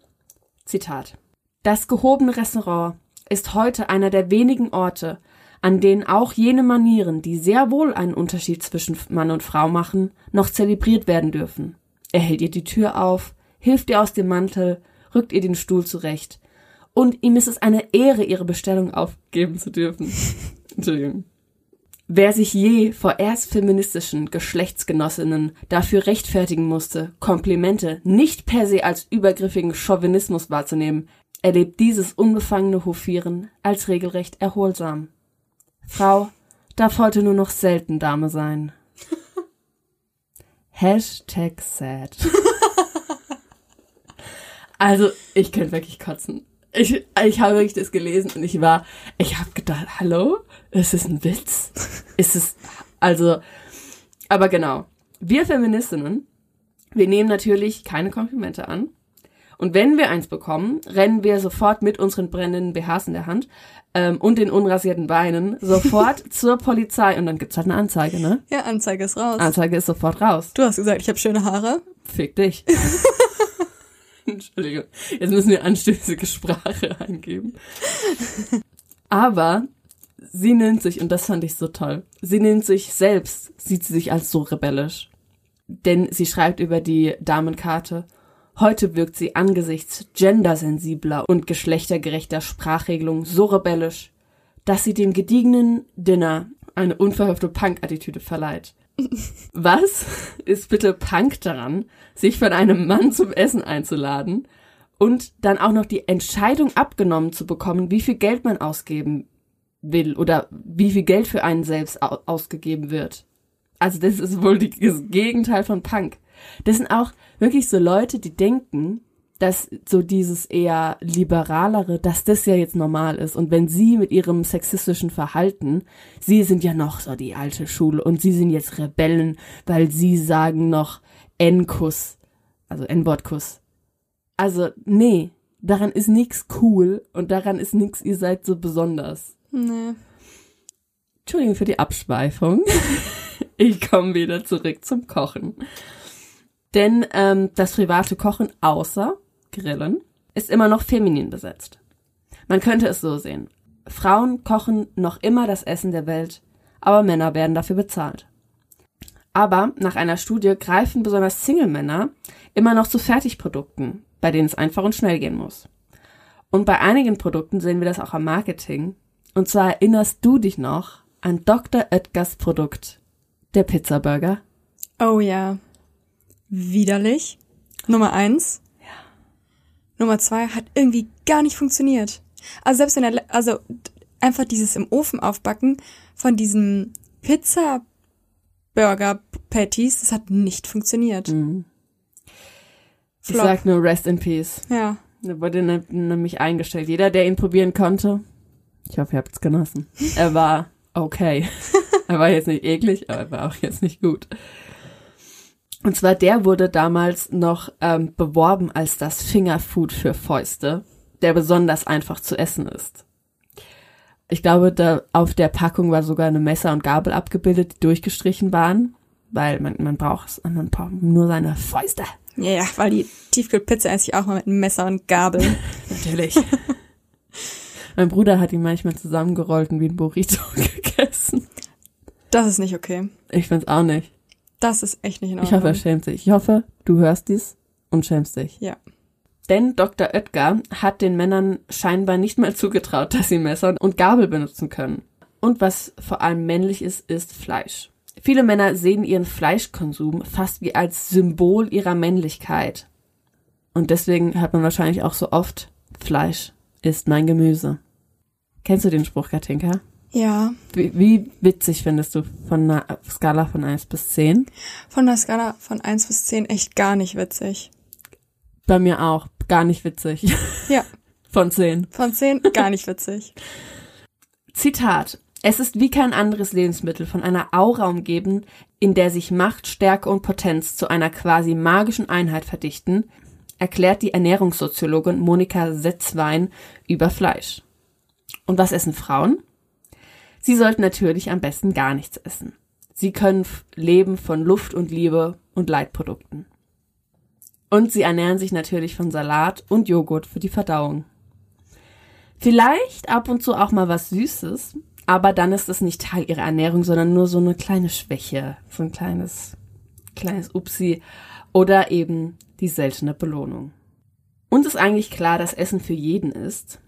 Zitat. Das gehobene Restaurant ist heute einer der wenigen Orte, an denen auch jene Manieren, die sehr wohl einen Unterschied zwischen Mann und Frau machen, noch zelebriert werden dürfen. Er hält ihr die Tür auf, hilft ihr aus dem Mantel, rückt ihr den Stuhl zurecht. Und ihm ist es eine Ehre, ihre Bestellung aufgeben zu dürfen. [LAUGHS] Entschuldigung. Wer sich je vor erst feministischen Geschlechtsgenossinnen dafür rechtfertigen musste, Komplimente nicht per se als übergriffigen Chauvinismus wahrzunehmen, erlebt dieses unbefangene Hofieren als regelrecht erholsam. Frau darf heute nur noch selten Dame sein. [LAUGHS] Hashtag sad. also, ich könnte wirklich kotzen. Ich, ich habe wirklich das gelesen und ich war, ich habe gedacht, hallo? Ist es ein Witz? Ist es, also, aber genau. Wir Feministinnen, wir nehmen natürlich keine Komplimente an. Und wenn wir eins bekommen, rennen wir sofort mit unseren brennenden BHs in der Hand ähm, und den unrasierten Beinen sofort [LAUGHS] zur Polizei und dann gibt's halt eine Anzeige, ne? Ja, Anzeige ist raus. Anzeige ist sofort raus. Du hast gesagt, ich habe schöne Haare. Fick dich. [LAUGHS] Entschuldigung. Jetzt müssen wir anstößige Sprache eingeben. Aber sie nennt sich, und das fand ich so toll, sie nennt sich selbst, sieht sie sich als so rebellisch. Denn sie schreibt über die Damenkarte, heute wirkt sie angesichts gendersensibler und geschlechtergerechter Sprachregelung so rebellisch, dass sie dem gediegenen Dinner eine unverhoffte Punk-Attitüde verleiht. [LAUGHS] Was ist bitte Punk daran, sich von einem Mann zum Essen einzuladen und dann auch noch die Entscheidung abgenommen zu bekommen, wie viel Geld man ausgeben will oder wie viel Geld für einen selbst au ausgegeben wird? Also das ist wohl das Gegenteil von Punk. Das sind auch wirklich so Leute, die denken, dass so dieses eher liberalere, dass das ja jetzt normal ist. Und wenn sie mit ihrem sexistischen Verhalten, sie sind ja noch so die alte Schule und sie sind jetzt Rebellen, weil sie sagen noch N-Kuss, also N-Wort-Kuss. Also, nee, daran ist nix cool und daran ist nix, ihr seid so besonders. Nee. Entschuldigung für die Abschweifung. [LAUGHS] ich komme wieder zurück zum Kochen. Denn ähm, das private Kochen außer Grillen ist immer noch feminin besetzt. Man könnte es so sehen. Frauen kochen noch immer das Essen der Welt, aber Männer werden dafür bezahlt. Aber nach einer Studie greifen besonders Single-Männer immer noch zu Fertigprodukten, bei denen es einfach und schnell gehen muss. Und bei einigen Produkten sehen wir das auch am Marketing. Und zwar erinnerst du dich noch an Dr. Oetkers Produkt, der Pizzaburger? Oh ja. Widerlich. Nummer eins. Ja. Nummer zwei hat irgendwie gar nicht funktioniert. Also selbst wenn er, also einfach dieses im Ofen aufbacken von diesem Pizza Burger Patties, das hat nicht funktioniert. Mhm. Ich sag nur Rest in Peace. Ja. Der wurde ne- nämlich eingestellt. Jeder, der ihn probieren konnte, ich hoffe, ihr habt es genossen. Er war okay. [LAUGHS] er war jetzt nicht eklig, aber er war auch jetzt nicht gut. Und zwar der wurde damals noch ähm, beworben als das Fingerfood für Fäuste, der besonders einfach zu essen ist. Ich glaube, da auf der Packung war sogar eine Messer und Gabel abgebildet, die durchgestrichen waren, weil man, man braucht es, man braucht nur seine Fäuste. Ja, ja, weil die Tiefkühlpizza esse ich auch mal mit einem Messer und Gabel. [LAUGHS] Natürlich. mein Bruder hat ihn manchmal zusammengerollt und wie ein Burrito [LAUGHS] gegessen. Das ist nicht okay. Ich find's auch nicht. Das ist echt nicht in Ich Ordnung. hoffe, er schämt sich. Ich hoffe, du hörst dies und schämst dich. Ja. Denn Dr. Oetker hat den Männern scheinbar nicht mal zugetraut, [LAUGHS] dass sie Messer und Gabel benutzen können. Und was vor allem männlich ist, ist Fleisch. Viele Männer sehen ihren Fleischkonsum fast wie als Symbol ihrer Männlichkeit. Und deswegen hat man wahrscheinlich auch so oft Fleisch ist mein Gemüse. Kennst du den Spruch, Katinka? Ja. Wie, wie witzig findest du von einer Skala von 1 bis 10? Von der Skala von 1 bis 10 echt gar nicht witzig. Bei mir auch. Gar nicht witzig. [LAUGHS] Ja. Von 10. Von 10 gar nicht witzig. Zitat. Es ist wie kein anderes Lebensmittel von einer Aura umgeben, in der sich Macht, Stärke und Potenz zu einer quasi magischen Einheit verdichten, erklärt die Ernährungssoziologin Monika Setzwein über Fleisch. Und was essen Frauen? Sie sollten natürlich am besten gar nichts essen. Sie können leben von Luft und Liebe und Leitprodukten. Und sie ernähren sich natürlich von Salat und Joghurt für die Verdauung. Vielleicht ab und zu auch mal was Süßes, aber dann ist es nicht Teil ihrer Ernährung, sondern nur so eine kleine Schwäche, so ein kleines, kleines Upsi oder eben die seltene Belohnung. Uns ist eigentlich klar, dass Essen für jeden ist,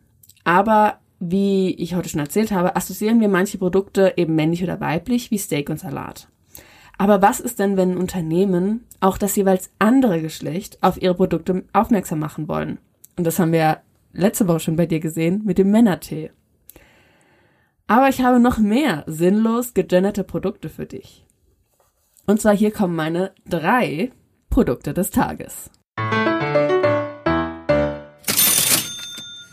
aber wie ich heute schon erzählt habe, assoziieren wir manche Produkte eben männlich oder weiblich, wie Steak und Salat. Aber was ist denn, wenn Unternehmen auch das jeweils andere Geschlecht auf ihre Produkte aufmerksam machen wollen? Und das haben wir letzte Woche schon bei dir gesehen mit dem Männertee. Aber ich habe noch mehr sinnlos gegenderte Produkte für dich. Und zwar hier kommen meine drei Produkte des Tages.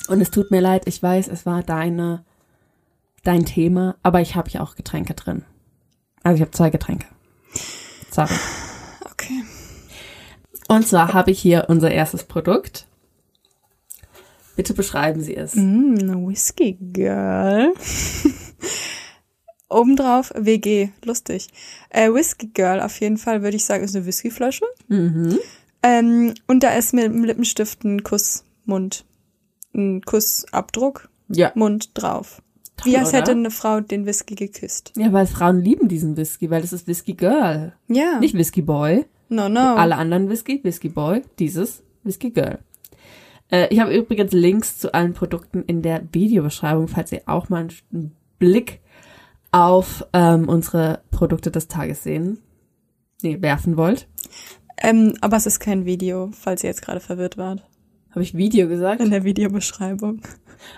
Und es tut mir leid, ich weiß, es war deine, dein Thema, aber ich habe ja auch Getränke drin. Also ich habe zwei Getränke. Sorry. Okay. Und zwar habe ich hier unser erstes Produkt. Bitte beschreiben Sie es. Mm, Whiskey Girl. [LAUGHS] Obendrauf WG, lustig. Äh, Whiskey Girl auf jeden Fall würde ich sagen, ist eine Whiskyflasche. Mhm. Ähm, und da ist mit dem Lippenstift ein Kussmund. Ein Kussabdruck. Ja. Mund drauf. Toll, Wie als oder? hätte eine Frau den Whisky geküsst. Ja, weil Frauen lieben diesen Whisky, weil es ist Whisky Girl. Ja. Nicht Whisky Boy. no, no. Alle anderen Whisky, Whisky Boy, dieses Whisky Girl. Äh, ich habe übrigens Links zu allen Produkten in der Videobeschreibung, falls ihr auch mal einen Blick auf ähm, unsere Produkte des Tages sehen, nee, werfen wollt. Ähm, aber es ist kein Video, falls ihr jetzt gerade verwirrt wart. Habe ich Video gesagt? In der Videobeschreibung.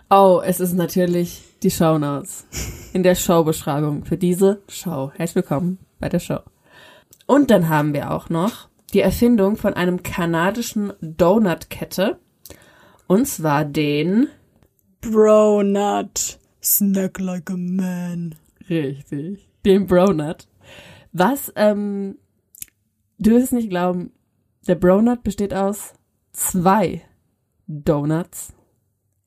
Oh, es ist natürlich die Shownotes. In der Showbeschreibung für diese Show. Herzlich willkommen bei der Show. Und dann haben wir auch noch die Erfindung von einem kanadischen Donut-Kette. Und zwar den Bronut. Snack like a man. Richtig. Den Bronut. Was, ähm, du wirst es nicht glauben, der Bronut besteht aus zwei Donuts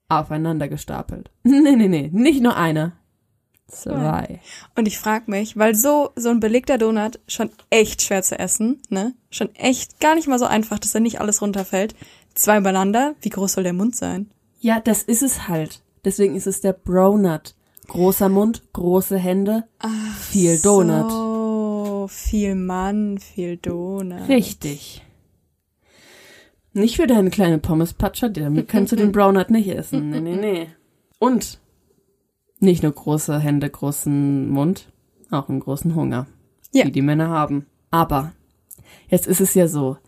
aufeinander gestapelt. [LAUGHS] Nee, nee, nee, nicht nur einer. Zwei. Und ich frag mich, weil so, so ein belegter Donut schon echt schwer zu essen, ne? Schon echt gar nicht mal so einfach, dass da nicht alles runterfällt. Zwei übereinander, wie groß soll der Mund sein? Ja, das ist es halt. Deswegen ist es der Bronut. Großer Mund, große Hände, viel Donut. So, viel Mann, viel Donut. Richtig. Nicht für deine kleine Pommespatscher, damit [LAUGHS] kannst du den Brownut nicht essen. Nee, nee, nee. Und nicht nur große Hände, großen Mund, auch einen großen Hunger. Ja. Die die Männer haben. Aber jetzt ist es ja so.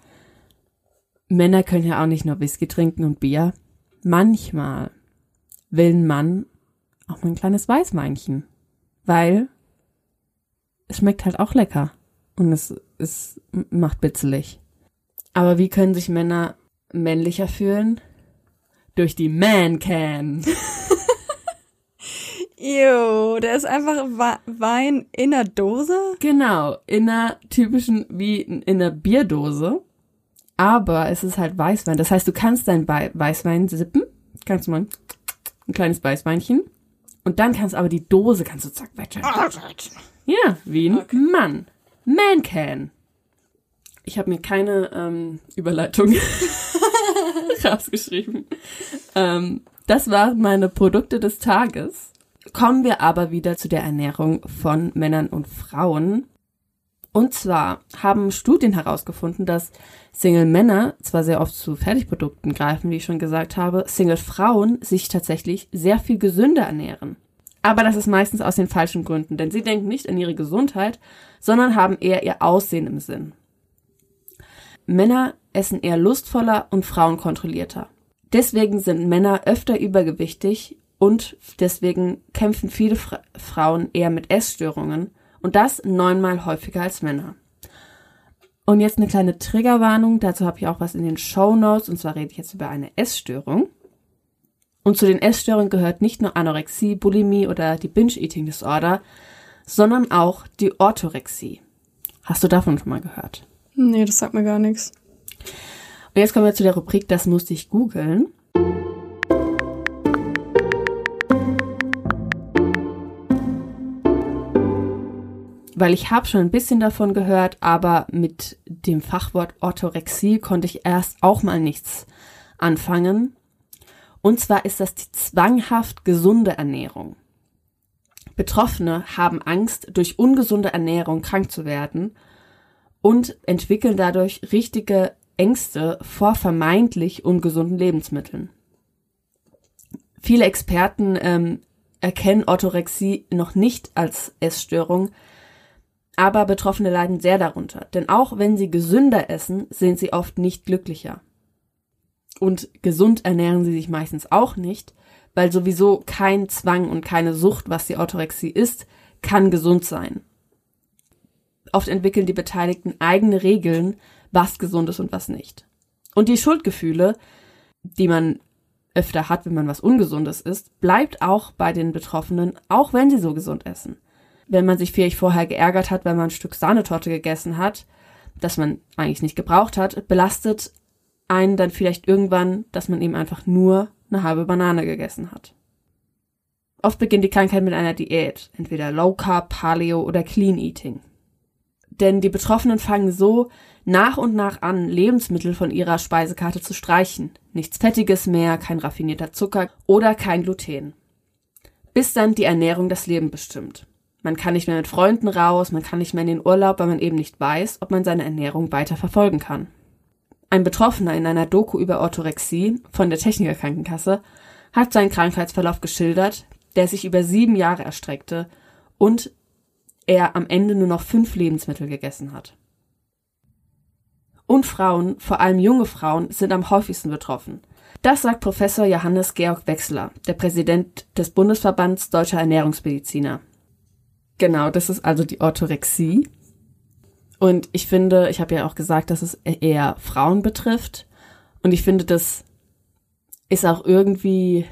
Männer können ja auch nicht nur Whisky trinken und Bier. Manchmal will ein Mann auch mal ein kleines Weißweinchen. Weil es schmeckt halt auch lecker. Und es, es macht bitzelig. Aber wie können sich Männer männlicher fühlen? Durch die Man-Can. [LAUGHS] Ew, der ist einfach Wein in der Dose? Genau, in einer typischen, wie in einer Bierdose. Aber es ist halt Weißwein. Das heißt, du kannst dein Wei- Weißwein sippen. Kannst du mal ein kleines Weißweinchen. Und dann kannst aber die Dose, kannst du zack, weiter. Ja, wie ein Mann. Man can. Ich habe mir keine ähm, Überleitung [LAUGHS] rausgeschrieben. Ähm, das waren meine Produkte des Tages. Kommen wir aber wieder zu der Ernährung von Männern und Frauen. Und zwar haben Studien herausgefunden, dass Single-Männer zwar sehr oft zu Fertigprodukten greifen, wie ich schon gesagt habe, Single-Frauen sich tatsächlich sehr viel gesünder ernähren. Aber das ist meistens aus den falschen Gründen, denn sie denken nicht an ihre Gesundheit, sondern haben eher ihr Aussehen im Sinn. Männer essen eher lustvoller und Frauen kontrollierter. Deswegen sind Männer öfter übergewichtig und deswegen kämpfen viele Fra Frauen eher mit Essstörungen und das neunmal häufiger als Männer. Und jetzt eine kleine Triggerwarnung, dazu habe ich auch was in den Show Notes und zwar rede ich jetzt über eine Essstörung. Und zu den Essstörungen gehört nicht nur Anorexie, Bulimie oder die Binge-Eating Disorder, sondern auch die Orthorexie. Hast du davon schon mal gehört? Nee, das sagt mir gar nichts. Und jetzt kommen wir zu der Rubrik, das musste ich googeln. Weil ich habe schon ein bisschen davon gehört, aber mit dem Fachwort Orthorexie konnte ich erst auch mal nichts anfangen. Und zwar ist das die zwanghaft gesunde Ernährung. Betroffene haben Angst, durch ungesunde Ernährung krank zu werden und entwickeln dadurch richtige Ängste vor vermeintlich ungesunden Lebensmitteln. Viele Experten ähm, erkennen Orthorexie noch nicht als Essstörung, aber Betroffene leiden sehr darunter. Denn auch wenn sie gesünder essen, sind sie oft nicht glücklicher. Und gesund ernähren sie sich meistens auch nicht, weil sowieso kein Zwang und keine Sucht, was die Orthorexie ist, kann gesund sein. Oft entwickeln die Beteiligten eigene Regeln, was gesund ist und was nicht. Und die Schuldgefühle, die man öfter hat, wenn man was Ungesundes isst, bleibt auch bei den Betroffenen, auch wenn sie so gesund essen. Wenn man sich vielleicht vorher geärgert hat, weil man ein Stück Sahnetorte gegessen hat, das man eigentlich nicht gebraucht hat, belastet einen dann vielleicht irgendwann, dass man eben einfach nur eine halbe Banane gegessen hat. Oft beginnt die Krankheit mit einer Diät, entweder Low Carb, Paleo oder Clean Eating. Denn die Betroffenen fangen so nach und nach an, Lebensmittel von ihrer Speisekarte zu streichen. Nichts Fettiges mehr, kein raffinierter Zucker oder kein Gluten. Bis dann die Ernährung das Leben bestimmt. Man kann nicht mehr mit Freunden raus, man kann nicht mehr in den Urlaub, weil man eben nicht weiß, ob man seine Ernährung weiter verfolgen kann. Ein Betroffener in einer Doku über Orthorexie von der Techniker Krankenkasse hat seinen Krankheitsverlauf geschildert, der sich über sieben Jahre erstreckte und er am Ende nur noch fünf Lebensmittel gegessen hat. Und Frauen, vor allem junge Frauen, sind am häufigsten betroffen. Das sagt Professor Johannes Georg Wechsler, der Präsident des Bundesverbands Deutscher Ernährungsmediziner. Genau, das ist also die Orthorexie. Und ich finde, ich habe ja auch gesagt, dass es eher Frauen betrifft. Und ich finde, das ist auch irgendwie,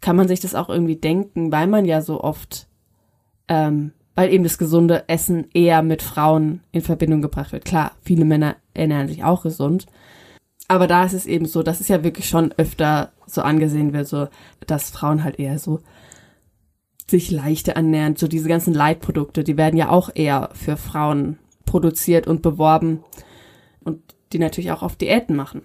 kann man sich das auch irgendwie denken, weil man ja so oft ähm, weil eben das gesunde Essen eher mit Frauen in Verbindung gebracht wird. Klar, viele Männer ernähren sich auch gesund. Aber da ist es eben so, dass es ja wirklich schon öfter so angesehen wird, so, dass Frauen halt eher so sich leichter ernähren. So diese ganzen Leitprodukte, die werden ja auch eher für Frauen produziert und beworben und die natürlich auch auf Diäten machen.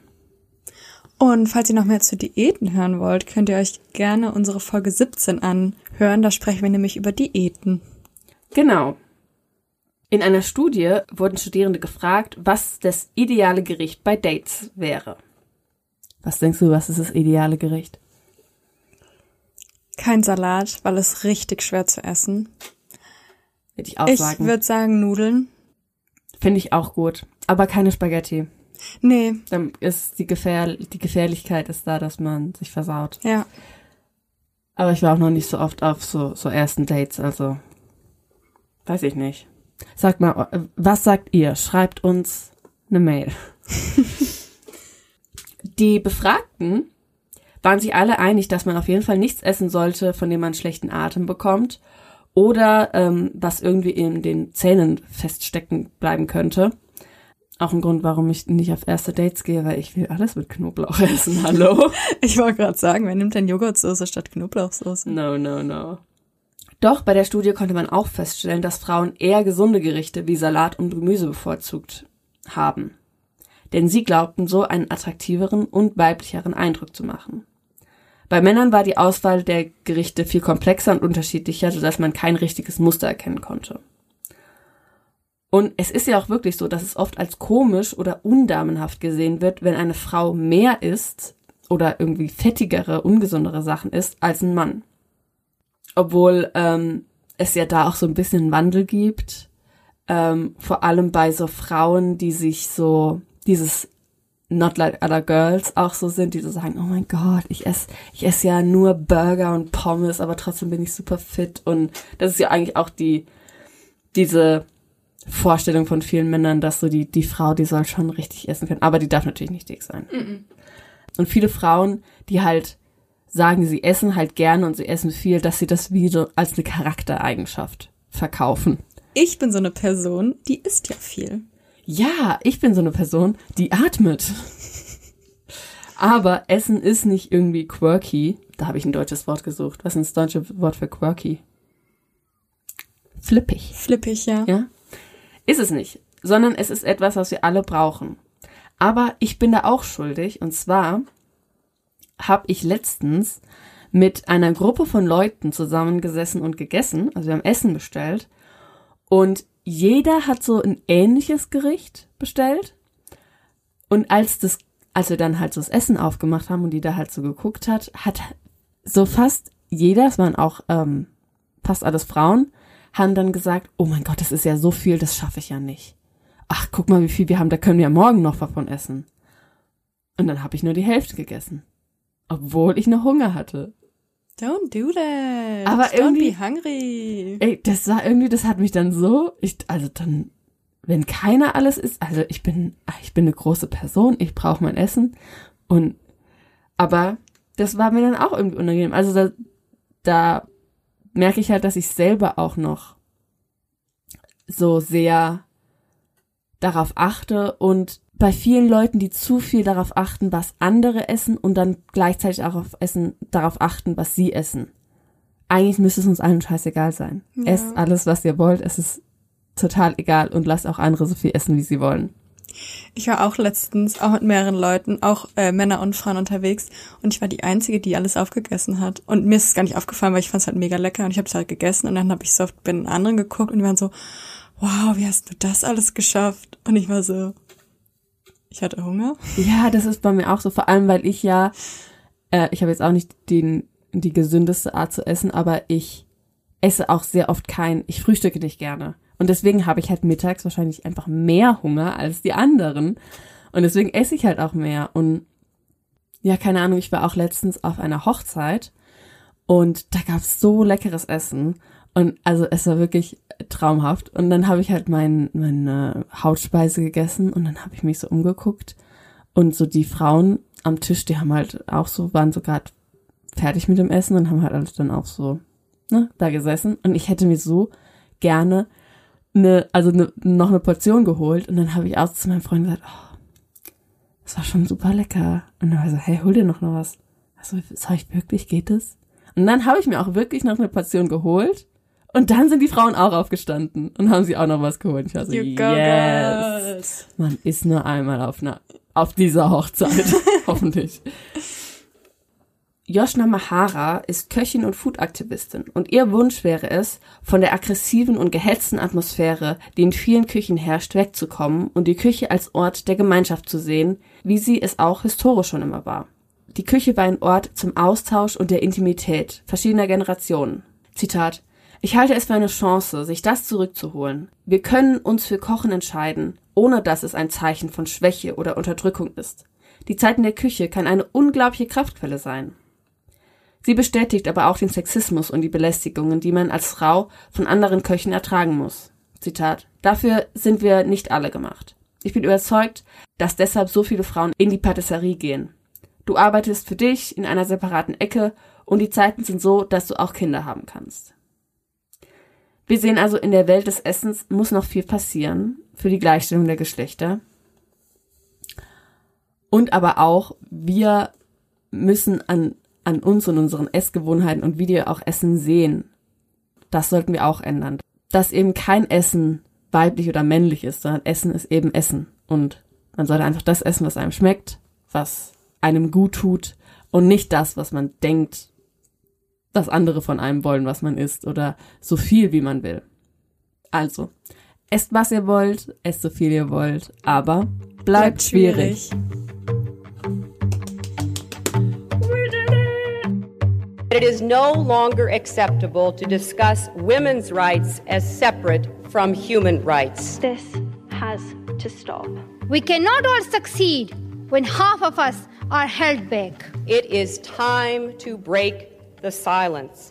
Und falls ihr noch mehr zu Diäten hören wollt, könnt ihr euch gerne unsere Folge 17 anhören. Da sprechen wir nämlich über Diäten. Genau. In einer Studie wurden Studierende gefragt, was das ideale Gericht bei Dates wäre. Was denkst du, was ist das ideale Gericht? Kein Salat, weil es richtig schwer zu essen. Würde ich auch ich sagen. Ich würde sagen Nudeln. Finde ich auch gut. Aber keine Spaghetti. Nee. Dann ist die, Gefähr die Gefährlichkeit ist da, dass man sich versaut. Ja. Aber ich war auch noch nicht so oft auf so, so ersten Dates, also Weiß ich nicht. Sag mal, was sagt ihr? Schreibt uns eine Mail. [LAUGHS] Die Befragten waren sich alle einig, dass man auf jeden Fall nichts essen sollte, von dem man schlechten Atem bekommt oder ähm, was irgendwie in den Zähnen feststecken bleiben könnte. Auch ein Grund, warum ich nicht auf erste Dates gehe, weil ich will alles mit Knoblauch essen. Hallo? [LAUGHS] ich wollte gerade sagen, wer nimmt denn Joghurtsoße statt Knoblauchsoße? No, no, no. Doch bei der Studie konnte man auch feststellen, dass Frauen eher gesunde Gerichte wie Salat und Gemüse bevorzugt haben. Denn sie glaubten so einen attraktiveren und weiblicheren Eindruck zu machen. Bei Männern war die Auswahl der Gerichte viel komplexer und unterschiedlicher, sodass man kein richtiges Muster erkennen konnte. Und es ist ja auch wirklich so, dass es oft als komisch oder undamenhaft gesehen wird, wenn eine Frau mehr isst oder irgendwie fettigere, ungesundere Sachen isst als ein Mann obwohl ähm, es ja da auch so ein bisschen Wandel gibt, ähm, vor allem bei so Frauen, die sich so dieses Not like other girls auch so sind, die so sagen, oh mein Gott, ich esse, ich esse ja nur Burger und Pommes, aber trotzdem bin ich super fit und das ist ja eigentlich auch die, diese Vorstellung von vielen Männern, dass so die, die Frau, die soll schon richtig essen können, aber die darf natürlich nicht dick sein. Mm -mm. Und viele Frauen, die halt sagen, sie essen halt gerne und sie essen viel, dass sie das wie so als eine Charaktereigenschaft verkaufen. Ich bin so eine Person, die isst ja viel. Ja, ich bin so eine Person, die atmet. Aber Essen ist nicht irgendwie quirky. Da habe ich ein deutsches Wort gesucht. Was ist das deutsche Wort für quirky? Flippig. Flippig, ja. Ja? Ist es nicht. Sondern es ist etwas, was wir alle brauchen. Aber ich bin da auch schuldig. Und zwar habe ich letztens mit einer Gruppe von Leuten zusammengesessen und gegessen. Also wir haben Essen bestellt. Und jeder hat so ein ähnliches Gericht bestellt. Und als das, als wir dann halt so das Essen aufgemacht haben und die da halt so geguckt hat, hat so fast jeder, es waren auch ähm, fast alles Frauen, haben dann gesagt, oh mein Gott, das ist ja so viel, das schaffe ich ja nicht. Ach, guck mal, wie viel wir haben, da können wir ja morgen noch davon essen. Und dann habe ich nur die Hälfte gegessen. Obwohl ich noch Hunger hatte. Don't do that. Aber Don't irgendwie- be hungry. Ey, das war irgendwie, das hat mich dann so, ich, also dann, wenn keiner alles isst, also ich bin, ich bin eine große Person, ich brauche mein Essen und, aber das war mir dann auch irgendwie unangenehm. Also da, da merke ich halt, dass ich selber auch noch so sehr darauf achte und bei vielen Leuten, die zu viel darauf achten, was andere essen und dann gleichzeitig auch auf essen, darauf achten, was sie essen. Eigentlich müsste es uns allen scheißegal sein. Ja. Esst alles, was ihr wollt. Es ist total egal und lasst auch andere so viel essen, wie sie wollen. Ich war auch letztens auch mit mehreren Leuten, auch äh, Männer und Frauen unterwegs und ich war die Einzige, die alles aufgegessen hat. Und mir ist es gar nicht aufgefallen, weil ich fand es halt mega lecker und ich habe es halt gegessen und dann habe ich so oft bei den anderen geguckt und die waren so, wow, wie hast du das alles geschafft? Und ich war so, ich hatte Hunger. Ja, das ist bei mir auch so, vor allem, weil ich ja, äh, ich habe jetzt auch nicht den, die gesündeste Art zu essen, aber ich esse auch sehr oft kein, ich frühstücke nicht gerne. Und deswegen habe ich halt mittags wahrscheinlich einfach mehr Hunger als die anderen. Und deswegen esse ich halt auch mehr. Und ja, keine Ahnung, ich war auch letztens auf einer Hochzeit und da gab's so leckeres Essen. Und also es war wirklich traumhaft. Und dann habe ich halt mein, meine Hautspeise gegessen und dann habe ich mich so umgeguckt. Und so die Frauen am Tisch, die haben halt auch so, waren so gerade fertig mit dem Essen und haben halt alles dann auch so, ne, da gesessen. Und ich hätte mir so gerne eine, also eine, noch eine Portion geholt. Und dann habe ich auch zu meinem Freund gesagt, oh, das war schon super lecker. Und dann war er so, hey, hol dir noch noch was. Also, soll ich wirklich, geht es? Und dann habe ich mir auch wirklich noch eine Portion geholt. Und dann sind die Frauen auch aufgestanden und haben sie auch noch was geholt. Ich war so, yes. girls. Man ist nur einmal auf einer, auf dieser Hochzeit. [LAUGHS] Hoffentlich. Yoshna Mahara ist Köchin und Foodaktivistin und ihr Wunsch wäre es, von der aggressiven und gehetzten Atmosphäre, die in vielen Küchen herrscht, wegzukommen und die Küche als Ort der Gemeinschaft zu sehen, wie sie es auch historisch schon immer war. Die Küche war ein Ort zum Austausch und der Intimität verschiedener Generationen. Zitat Ich halte es für eine Chance, sich das zurückzuholen. Wir können uns für Kochen entscheiden, ohne dass es ein Zeichen von Schwäche oder Unterdrückung ist. Die Zeit in der Küche kann eine unglaubliche Kraftquelle sein. Sie bestätigt aber auch den Sexismus und die Belästigungen, die man als Frau von anderen Köchen ertragen muss. Zitat. Dafür sind wir nicht alle gemacht. Ich bin überzeugt, dass deshalb so viele Frauen in die Patisserie gehen. Du arbeitest für dich in einer separaten Ecke und die Zeiten sind so, dass du auch Kinder haben kannst. Wir sehen also, in der Welt des Essens muss noch viel passieren für die Gleichstellung der Geschlechter. Und aber auch, wir müssen an, an uns und unseren Essgewohnheiten und wie wir auch Essen sehen. Das sollten wir auch ändern. Dass eben kein Essen weiblich oder männlich ist, sondern Essen ist eben Essen. Und man sollte einfach das essen, was einem schmeckt, was einem gut tut und nicht das, was man denkt, was andere von einem wollen, was man isst oder so viel, wie man will. Also, esst was ihr wollt, esst so viel ihr wollt, aber bleibt, schwierig. It is no longer acceptable to discuss women's rights as separate from human rights. This has to stop. We cannot all succeed when half of us are held back. It is time to break the silence.